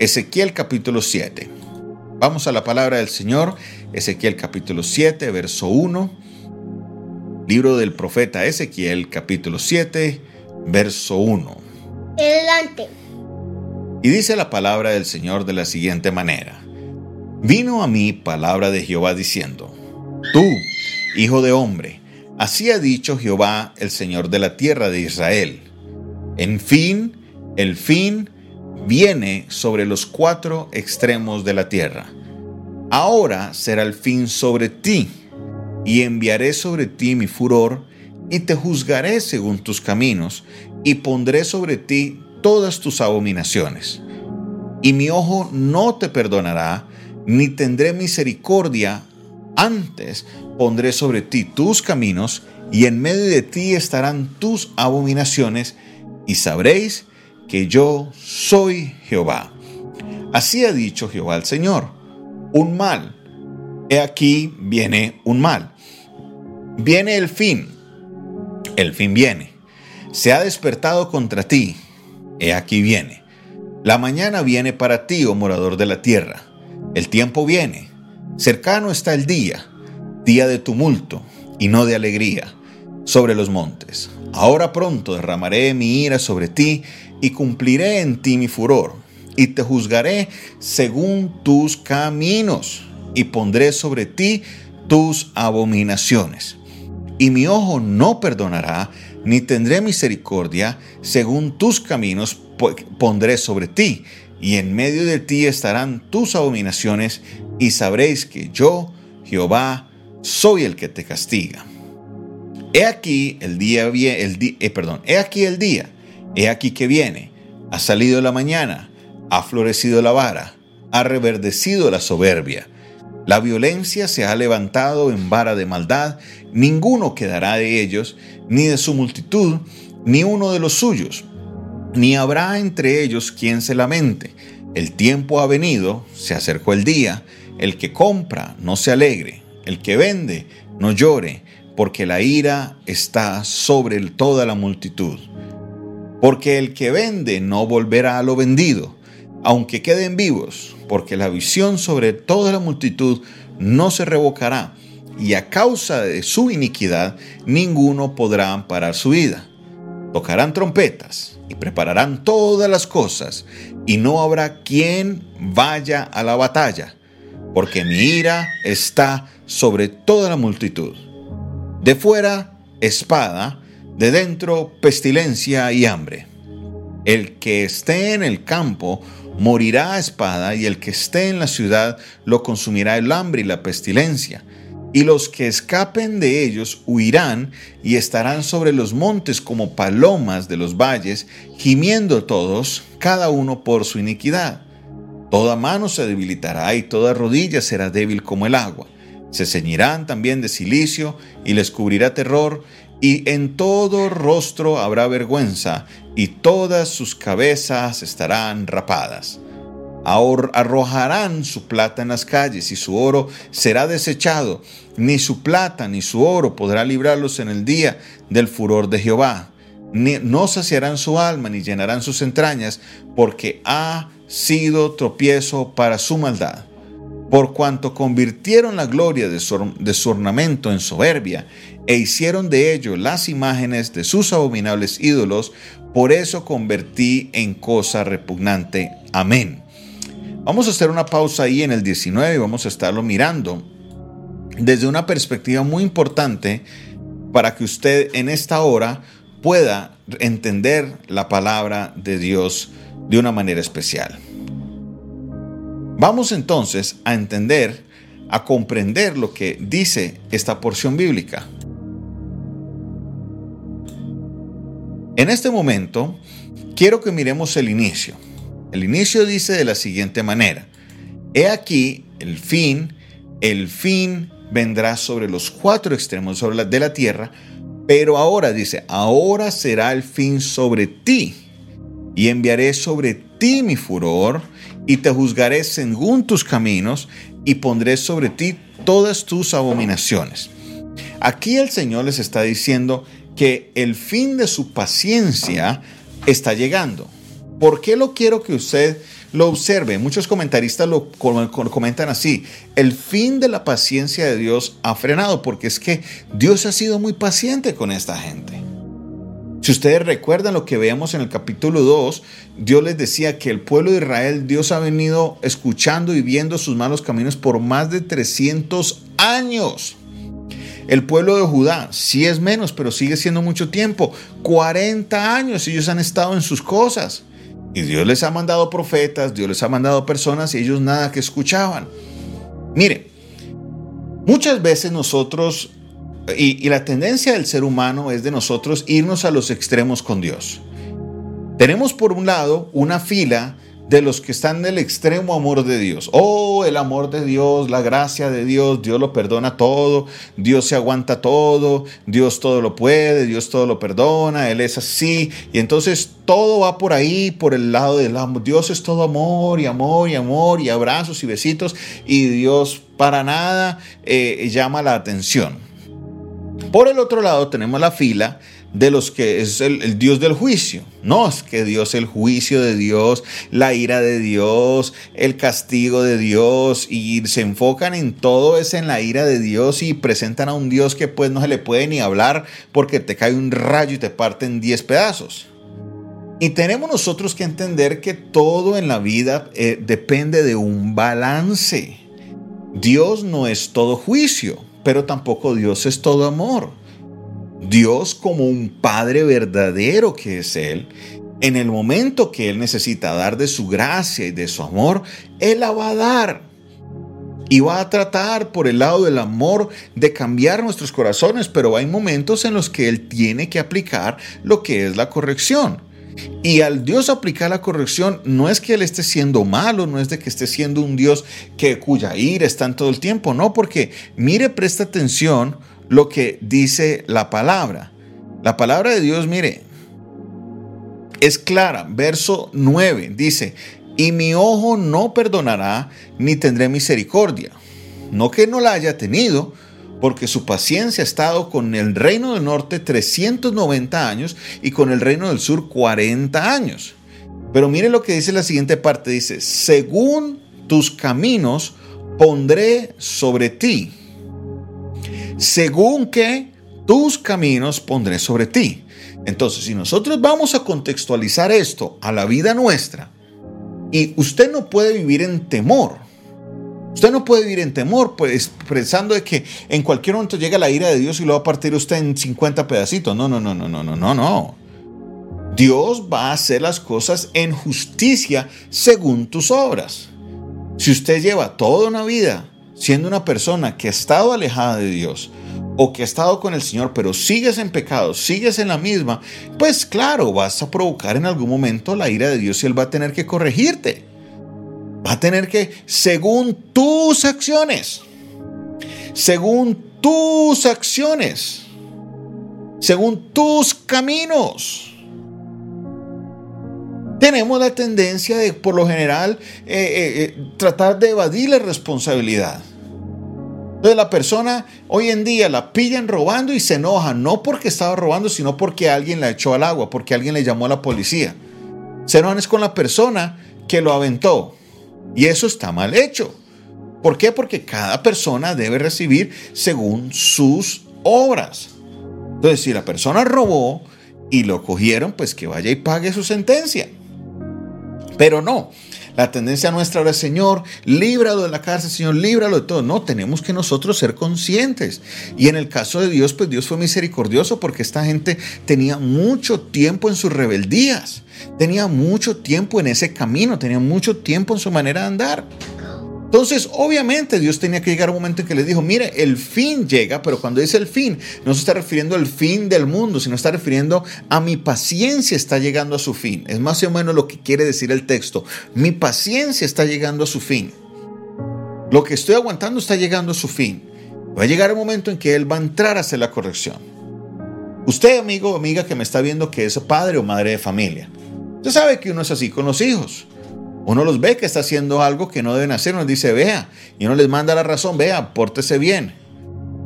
Ezequiel capítulo 7. Vamos a la palabra del Señor, Ezequiel capítulo 7, verso 1. Libro del profeta Ezequiel capítulo 7, verso 1. Adelante. Y dice la palabra del Señor de la siguiente manera. Vino a mí palabra de Jehová diciendo, Tú, hijo de hombre, así ha dicho Jehová, el Señor de la tierra de Israel. En fin, el fin viene sobre los cuatro extremos de la tierra. Ahora será el fin sobre ti, y enviaré sobre ti mi furor, y te juzgaré según tus caminos, y pondré sobre ti todas tus abominaciones. Y mi ojo no te perdonará, ni tendré misericordia, antes pondré sobre ti tus caminos, y en medio de ti estarán tus abominaciones, y sabréis que yo soy Jehová. Así ha dicho Jehová el Señor, un mal. He aquí viene un mal. Viene el fin. El fin viene. Se ha despertado contra ti. He aquí viene. La mañana viene para ti, oh morador de la tierra. El tiempo viene. Cercano está el día, día de tumulto y no de alegría, sobre los montes. Ahora pronto derramaré mi ira sobre ti y cumpliré en ti mi furor, y te juzgaré según tus caminos, y pondré sobre ti tus abominaciones. Y mi ojo no perdonará, ni tendré misericordia, según tus caminos pondré sobre ti, y en medio de ti estarán tus abominaciones, y sabréis que yo, Jehová, soy el que te castiga. He aquí el día, eh, perdón, he aquí el día He aquí que viene, ha salido la mañana, ha florecido la vara, ha reverdecido la soberbia. La violencia se ha levantado en vara de maldad, ninguno quedará de ellos, ni de su multitud, ni uno de los suyos, ni habrá entre ellos quien se lamente. El tiempo ha venido, se acercó el día, el que compra no se alegre, el que vende no llore, porque la ira está sobre toda la multitud porque el que vende no volverá a lo vendido, aunque queden vivos, porque la visión sobre toda la multitud no se revocará, y a causa de su iniquidad ninguno podrá amparar su vida. Tocarán trompetas y prepararán todas las cosas, y no habrá quien vaya a la batalla, porque mi ira está sobre toda la multitud. De fuera, espada, de dentro pestilencia y hambre. El que esté en el campo morirá a espada, y el que esté en la ciudad lo consumirá el hambre y la pestilencia. Y los que escapen de ellos huirán y estarán sobre los montes como palomas de los valles, gimiendo todos, cada uno por su iniquidad. Toda mano se debilitará y toda rodilla será débil como el agua. Se ceñirán también de silicio y les cubrirá terror, y en todo rostro habrá vergüenza, y todas sus cabezas estarán rapadas. Arrojarán su plata en las calles, y su oro será desechado. Ni su plata ni su oro podrá librarlos en el día del furor de Jehová. No saciarán su alma, ni llenarán sus entrañas, porque ha sido tropiezo para su maldad por cuanto convirtieron la gloria de su, ornamento en soberbia e hicieron de ello las imágenes de sus abominables ídolos, por eso convertí en cosa repugnante. Amén. Vamos a hacer una pausa ahí en el 19 y vamos a estarlo mirando desde una perspectiva muy importante para que usted en esta hora pueda entender la palabra de Dios de una manera especial. Vamos entonces a entender, a comprender lo que dice esta porción bíblica. En este momento, quiero que miremos el inicio. El inicio dice de la siguiente manera. He aquí el fin, el fin vendrá sobre los cuatro extremos de la tierra, pero ahora dice, ahora será el fin sobre ti, y enviaré sobre ti mi furor, y te juzgaré según tus caminos y pondré sobre ti todas tus abominaciones. Aquí el Señor les está diciendo que el fin de su paciencia está llegando. ¿Por qué lo quiero que usted lo observe. Muchos comentaristas lo comentan así. El fin de la paciencia de Dios ha frenado porque es que Dios ha sido muy paciente con esta gente. Si ustedes recuerdan lo que veíamos en el capítulo 2, Dios les decía que el pueblo de Israel, Dios ha venido escuchando y viendo sus malos caminos por más de 300 años. El pueblo de Judá, sí es menos, pero sigue siendo mucho tiempo. 40 años ellos han estado en sus cosas. Y Dios les ha mandado profetas, Dios les ha mandado personas y ellos nada que escuchaban. Mire, muchas veces nosotros y, la tendencia del ser humano es de nosotros irnos a los extremos con Dios. Tenemos por un lado una fila de los que están en el extremo amor de Dios. Oh, el amor de Dios, la gracia de Dios, Dios lo perdona todo, Dios se aguanta todo, Dios todo lo puede, Dios todo lo perdona, Él es así. Y entonces todo va por ahí, por el lado del amor. Dios es todo amor y amor y amor y abrazos y besitos y Dios para nada eh, llama la atención. Por el otro lado tenemos la fila de los que es el, Dios del juicio. No es que Dios, el juicio de Dios, la ira de Dios, el castigo de Dios, y se enfocan en todo eso en la ira de Dios y presentan a un Dios que pues no se le puede ni hablar porque te cae un rayo y te parte en 10 pedazos. Y tenemos nosotros que entender que todo en la vida eh, depende de un balance. Dios no es todo juicio pero tampoco Dios es todo amor. Dios como un Padre verdadero que es Él, en el momento que Él necesita dar de su gracia y de su amor, Él la va a dar. Y va a tratar por el lado del amor de cambiar nuestros corazones, pero hay momentos en los que Él tiene que aplicar lo que es la corrección. Y al Dios aplicar la corrección, no es que Él esté siendo malo, no es de que esté siendo un Dios que cuya ira está en todo el tiempo, no, porque mire, presta atención lo que dice la palabra. La palabra de Dios, mire, es clara. Verso 9 dice, y mi ojo no perdonará ni tendré misericordia. No que no la haya tenido, porque su paciencia ha estado con el reino del norte 390 años y con el reino del sur 40 años. Pero mire lo que dice la siguiente parte, dice, según tus caminos pondré sobre ti. Según que tus caminos pondré sobre ti. Entonces, si nosotros vamos a contextualizar esto a la vida nuestra, y usted no puede vivir en temor, Usted no puede vivir en temor, pues pensando de que en cualquier momento llega la ira de Dios y lo va a partir usted en 50 pedacitos. No, no, no, no, no, no, no, no. Dios va a hacer las cosas en justicia según tus obras. Si usted lleva toda una vida siendo una persona que ha estado alejada de Dios o que ha estado con el Señor, pero sigues en pecado, sigues en la misma, pues claro, vas a provocar en algún momento la ira de Dios y Él va a tener que corregirte. Va a tener que, según tus acciones, según tus acciones, según tus caminos. Tenemos la tendencia de, por lo general, eh, eh, eh, tratar de evadir la responsabilidad. Entonces la persona hoy en día la pillan robando y se enoja, no porque estaba robando, sino porque alguien la echó al agua, porque alguien le llamó a la policía. Se enojan es con la persona que lo aventó. Y eso está mal hecho. ¿Por qué? Porque cada persona debe recibir según sus obras. Entonces, si la persona robó y lo cogieron, pues que vaya y pague su sentencia. Pero no, la tendencia nuestra ahora es, Señor, líbralo de la cárcel, Señor, líbralo de todo. No, tenemos que nosotros ser conscientes. Y en el caso de Dios, pues Dios fue misericordioso porque esta gente tenía mucho tiempo en sus rebeldías, tenía mucho tiempo en ese camino, tenía mucho tiempo en su manera de andar. Entonces, obviamente Dios tenía que llegar a un momento en que les dijo, mire, el fin llega, pero cuando dice el fin, no se está refiriendo al fin del mundo, sino está refiriendo a mi paciencia está llegando a su fin. Es más o menos lo que quiere decir el texto. Mi paciencia está llegando a su fin. Lo que estoy aguantando está llegando a su fin. Va a llegar el momento en que Él va a entrar a hacer la corrección. Usted, amigo o amiga que me está viendo que es padre o madre de familia, usted sabe que uno es así con los hijos. Uno los ve que está haciendo algo que no deben hacer, nos dice, vea, y uno les manda la razón, vea, pórtese bien.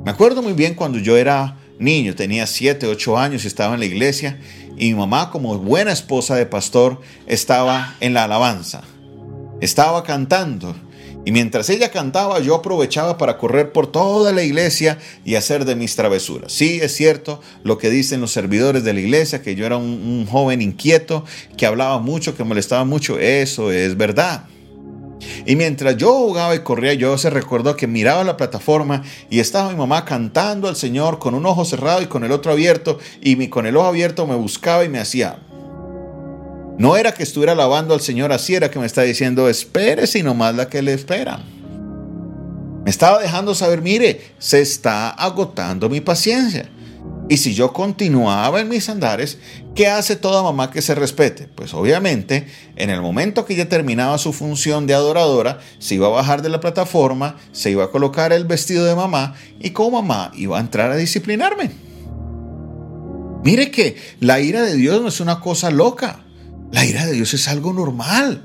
Me acuerdo muy bien cuando yo era niño, tenía 7, 8 años y estaba en la iglesia, y mi mamá, como buena esposa de pastor, estaba en la alabanza. estaba cantando. Y mientras ella cantaba, yo aprovechaba para correr por toda la iglesia y hacer de mis travesuras. Sí, es cierto lo que dicen los servidores de la iglesia, que yo era un, joven inquieto, que hablaba mucho, que molestaba mucho. Eso es verdad. Y mientras yo jugaba y corría, yo se recordó que miraba la plataforma y estaba mi mamá cantando al Señor con un ojo cerrado y con el otro abierto, y con el ojo abierto me buscaba y me hacía. No era que estuviera alabando al Señor así, era que me está diciendo, espere si nomás la que le espera. Me estaba dejando saber, mire, se está agotando mi paciencia. Y si yo continuaba en mis andares, ¿qué hace toda mamá que se respete? Pues obviamente, en el momento que ella terminaba su función de adoradora, se iba a bajar de la plataforma, se iba a colocar el vestido de mamá y como mamá iba a entrar a disciplinarme. Mire que la ira de Dios no es una cosa loca. La ira de Dios es algo normal.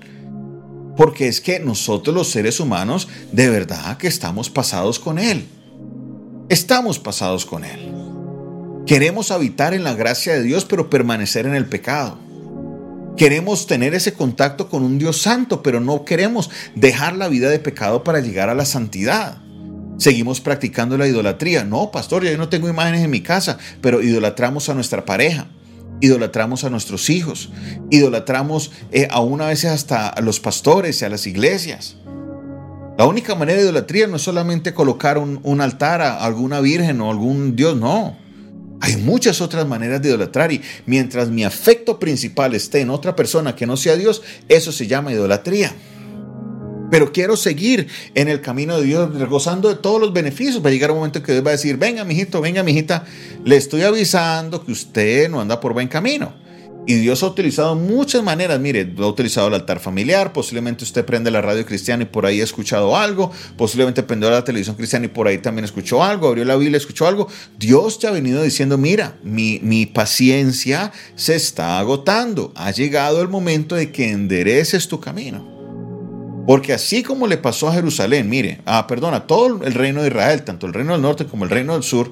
Porque es que nosotros los seres humanos de verdad que estamos pasados con Él. Estamos pasados con Él. Queremos habitar en la gracia de Dios, pero permanecer en el pecado. Queremos tener ese contacto con un Dios santo, pero no queremos dejar la vida de pecado para llegar a la santidad. Seguimos practicando la idolatría. No, pastor, yo no tengo imágenes en mi casa, pero idolatramos a nuestra pareja, idolatramos a nuestros hijos, idolatramos eh, aún a veces hasta a los pastores y a las iglesias. La única manera de idolatría no es solamente colocar un, un altar a alguna virgen o algún Dios, no. Hay muchas otras maneras de idolatrar y mientras mi afecto principal esté en otra persona que no sea Dios, eso se llama idolatría. Pero quiero seguir en el camino de Dios, gozando de todos los beneficios. Va a llegar un momento en que Dios va a decir, venga, mijito, venga, mijita, le estoy avisando que usted no anda por buen camino. Y Dios ha utilizado muchas maneras. Mire, ha utilizado el altar familiar. Posiblemente usted prende la radio cristiana y por ahí ha escuchado algo. Posiblemente prendió la televisión cristiana y por ahí también escuchó algo. Abrió la Biblia, escuchó algo. Dios te ha venido diciendo: Mira, mi, mi paciencia se está agotando. Ha llegado el momento de que endereces tu camino. Porque así como le pasó a Jerusalén, mire, ah, perdón, a todo el reino de Israel, tanto el reino del norte como el reino del sur,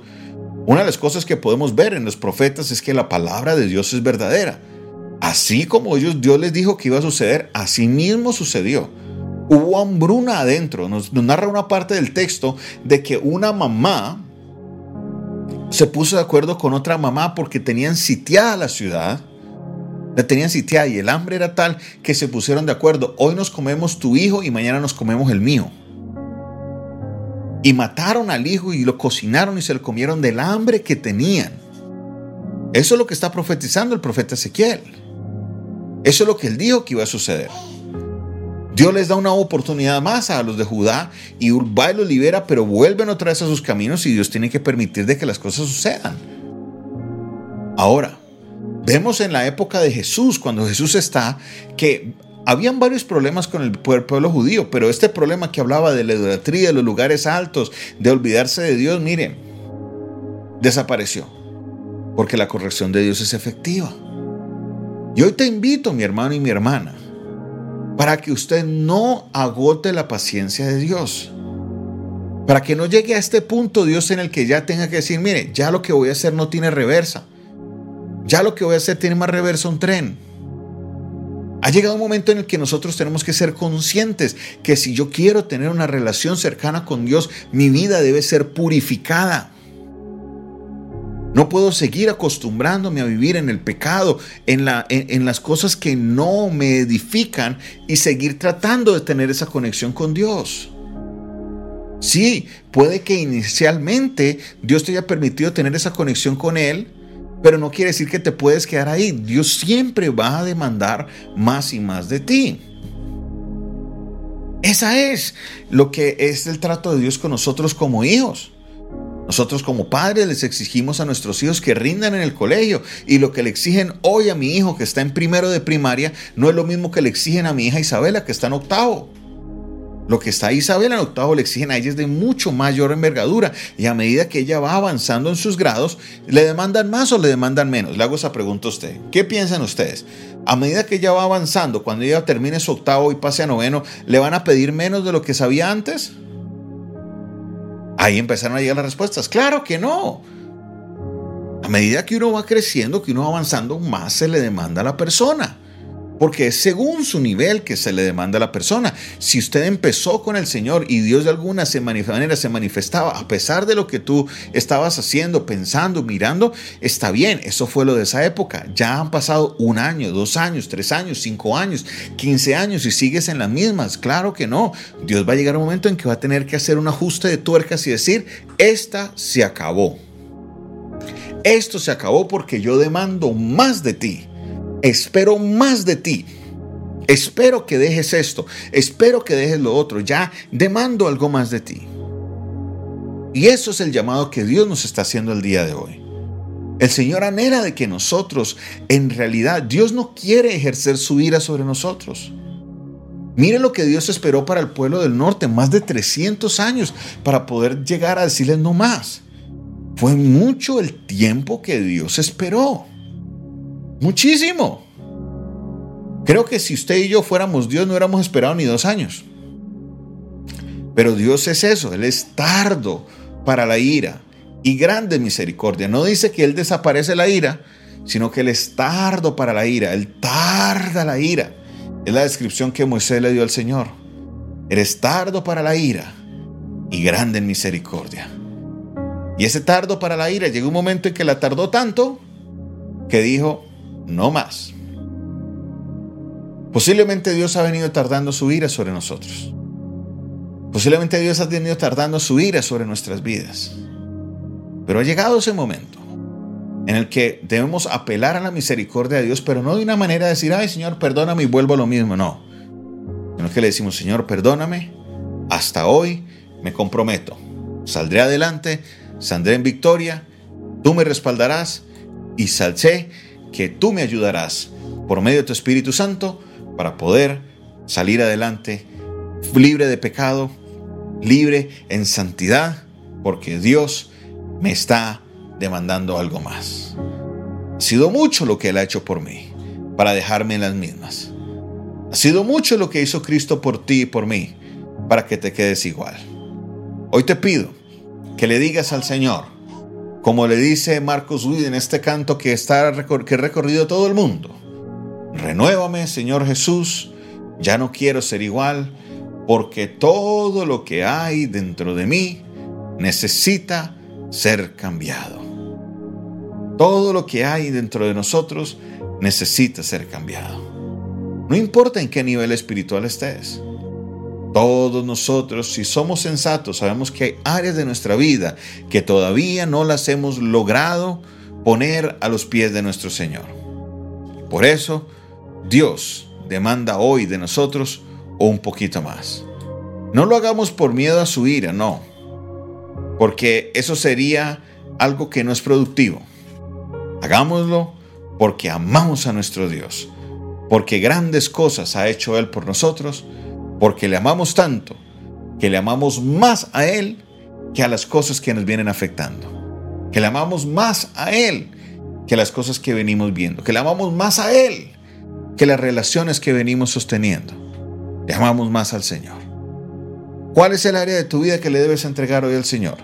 una de las cosas que podemos ver en los profetas es que la palabra de Dios es verdadera. Así como ellos, Dios les dijo que iba a suceder, así mismo sucedió. Hubo hambruna adentro. Nos, narra una parte del texto de que una mamá se puso de acuerdo con otra mamá porque tenían sitiada la ciudad. La tenían sitiada y el hambre era tal que se pusieron de acuerdo. Hoy nos comemos tu hijo y mañana nos comemos el mío. Y mataron al hijo y lo cocinaron y se lo comieron del hambre que tenían. Eso es lo que está profetizando el profeta Ezequiel. Eso es lo que él dijo que iba a suceder. Dios les da una oportunidad más a los de Judá y va y los libera, pero vuelven otra vez a sus caminos y Dios tiene que permitir de que las cosas sucedan. Ahora, vemos en la época de Jesús, cuando Jesús está, que habían varios problemas con el pueblo judío, pero este problema que hablaba de la idolatría, de los lugares altos, de olvidarse de Dios, miren, desapareció. Porque la corrección de Dios es efectiva. Y hoy te invito, mi hermano y mi hermana, para que usted no agote la paciencia de Dios. Para que no llegue a este punto Dios en el que ya tenga que decir, mire, ya lo que voy a hacer no tiene reversa. Ya lo que voy a hacer tiene más reversa un tren. Ha llegado un momento en el que nosotros tenemos que ser conscientes que si yo quiero tener una relación cercana con Dios, mi vida debe ser purificada. No puedo seguir acostumbrándome a vivir en el pecado, en, la, en, las cosas que no me edifican y seguir tratando de tener esa conexión con Dios. Sí, puede que inicialmente Dios te haya permitido tener esa conexión con Él, pero no quiere decir que te puedes quedar ahí. Dios siempre va a demandar más y más de ti. Esa es lo que es el trato de Dios con nosotros como hijos. Nosotros como padres les exigimos a nuestros hijos que rindan en el colegio y lo que le exigen hoy a mi hijo que está en primero de primaria no es lo mismo que le exigen a mi hija Isabela que está en octavo. Lo que está Isabel en octavo le exigen a ella es de mucho mayor envergadura y a medida que ella va avanzando en sus grados, ¿le demandan más o le demandan menos? Le hago esa pregunta a usted. ¿Qué piensan ustedes? A medida que ella va avanzando, cuando ella termine su octavo y pase a noveno, ¿le van a pedir menos de lo que sabía antes? Ahí empezaron a llegar las respuestas. Claro que no. A medida que uno va creciendo, que uno va avanzando, más se le demanda a la persona. Porque es según su nivel que se le demanda a la persona. Si usted empezó con el Señor y Dios de alguna manera se manifestaba a pesar de lo que tú estabas haciendo, pensando, mirando, está bien, eso fue lo de esa época. Ya han pasado un año, dos años, tres años, cinco años, quince años y sigues en las mismas. Claro que no. Dios va a llegar un momento en que va a tener que hacer un ajuste de tuercas y decir, esta se acabó. Esto se acabó porque yo demando más de ti espero más de ti. Espero que dejes esto, espero que dejes lo otro, ya demando algo más de ti. Y eso es el llamado que Dios nos está haciendo el día de hoy. El Señor anhela de que nosotros, en realidad, Dios no quiere ejercer su ira sobre nosotros. Mire lo que Dios esperó para el pueblo del norte, más de 300 años para poder llegar a decirles no más. Fue mucho el tiempo que Dios esperó. Muchísimo. Creo que si usted y yo fuéramos Dios no hubiéramos esperado ni dos años. Pero Dios es eso, Él es tardo para la ira y grande misericordia. No dice que Él desaparece la ira, sino que Él es tardo para la ira, Él tarda la ira. Es la descripción que Moisés le dio al Señor. Eres tardo para la ira y grande en misericordia. Y ese tardo para la ira llegó un momento en que la tardó tanto que dijo, no más. Posiblemente Dios ha venido tardando su ira sobre nosotros. Posiblemente Dios ha venido tardando su ira sobre nuestras vidas. Pero ha llegado ese momento en el que debemos apelar a la misericordia de Dios, pero no de una manera de decir, ay Señor, perdóname y vuelvo a lo mismo. No. Sino que le decimos, Señor, perdóname, hasta hoy me comprometo. Saldré adelante, saldré en victoria, tú me respaldarás y salcé que tú me ayudarás por medio de tu Espíritu Santo para poder salir adelante libre de pecado, libre en santidad, porque Dios me está demandando algo más. Ha sido mucho lo que Él ha hecho por mí, para dejarme en las mismas. Ha sido mucho lo que hizo Cristo por ti y por mí, para que te quedes igual. Hoy te pido que le digas al Señor, como le dice Marcos Witt en este canto que, está, que he recorrido todo el mundo. Renuévame, Señor Jesús, ya no quiero ser igual, porque todo lo que hay dentro de mí necesita ser cambiado. Todo lo que hay dentro de nosotros necesita ser cambiado. No importa en qué nivel espiritual estés. Todos nosotros, si somos sensatos, sabemos que hay áreas de nuestra vida que todavía no las hemos logrado poner a los pies de nuestro Señor. Por eso, Dios demanda hoy de nosotros un poquito más. No lo hagamos por miedo a su ira, no, porque eso sería algo que no es productivo. Hagámoslo porque amamos a nuestro Dios, porque grandes cosas ha hecho Él por nosotros porque le amamos tanto que le amamos más a Él que a las cosas que nos vienen afectando. Que le amamos más a Él que las cosas que venimos viendo. Que le amamos más a Él que las relaciones que venimos sosteniendo. Le amamos más al Señor. ¿Cuál es el área de tu vida que le debes entregar hoy al Señor?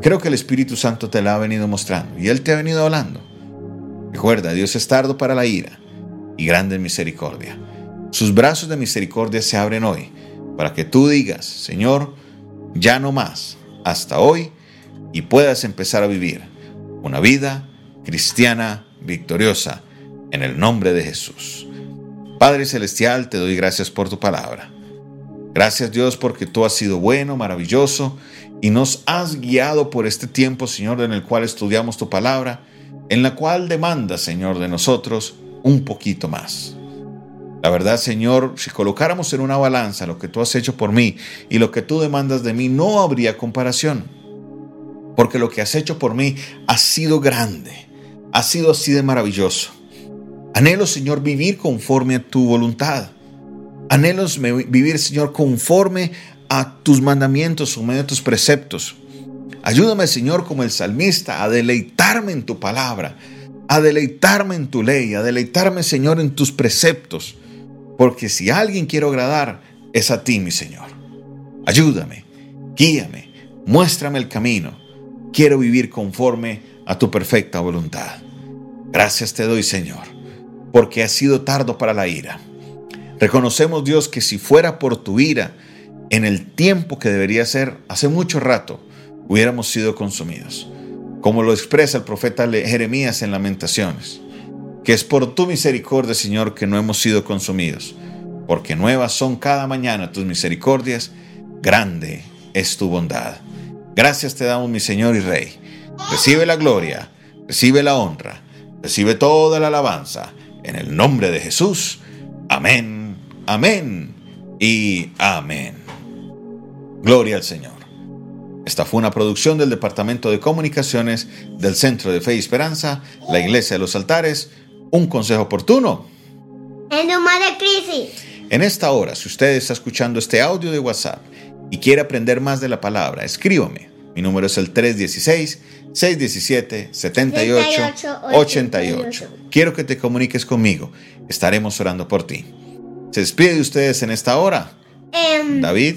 Creo que el Espíritu Santo te la ha venido mostrando y Él te ha venido hablando. Recuerda, Dios es tardo para la ira y grande en misericordia. Sus brazos de misericordia se abren hoy para que tú digas, Señor, ya no más, hasta hoy, y puedas empezar a vivir una vida cristiana victoriosa en el nombre de Jesús. Padre Celestial, te doy gracias por tu palabra. Gracias Dios porque tú has sido bueno, maravilloso y nos has guiado por este tiempo, Señor, en el cual estudiamos tu palabra, en la cual demanda, Señor, de nosotros un poquito más. La verdad, Señor, si colocáramos en una balanza lo que tú has hecho por mí y lo que tú demandas de mí, no habría comparación. Porque lo que has hecho por mí ha sido grande, ha sido así de maravilloso. Anhelo, Señor, vivir conforme a tu voluntad. Anhelo vivir, Señor, conforme a tus mandamientos, medio de tus preceptos. Ayúdame, Señor, como el salmista, a deleitarme en tu palabra, a deleitarme en tu ley, a deleitarme, Señor, en tus preceptos porque si alguien quiero agradar, es a ti, mi Señor. Ayúdame, guíame, muéstrame el camino. Quiero vivir conforme a tu perfecta voluntad. Gracias te doy, Señor. porque has sido tardo para la ira. Reconocemos, Dios, que si fuera por tu ira, en el tiempo que debería ser, hace mucho rato, hubiéramos sido consumidos. Como lo expresa el profeta Jeremías en Lamentaciones, que es por tu misericordia, Señor, que no hemos sido consumidos, porque nuevas son cada mañana tus misericordias, grande es tu bondad. Gracias te damos, mi Señor y Rey. Recibe la gloria, recibe la honra, recibe toda la alabanza. En el nombre de Jesús. Amén, amén y amén. Gloria al Señor. Esta fue una producción del Departamento de Comunicaciones del Centro de Fe y Esperanza, la Iglesia de los Altares. Un consejo oportuno. En de crisis. En esta hora, si usted está escuchando este audio de WhatsApp y quiere aprender más de la palabra, escríbame. Mi número es el 316-617-7888. Quiero que te comuniques conmigo. Estaremos orando por ti. ¿Se despide de ustedes en esta hora? Em, David.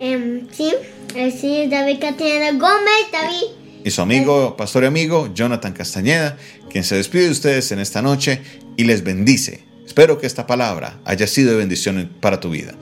Em, sí, eh, sí, David Castañeda Gómez, David. Y su amigo, pastor y amigo, Jonathan Castañeda, quien se despide de ustedes en esta noche y les bendice. Espero que esta palabra haya sido de bendición para tu vida.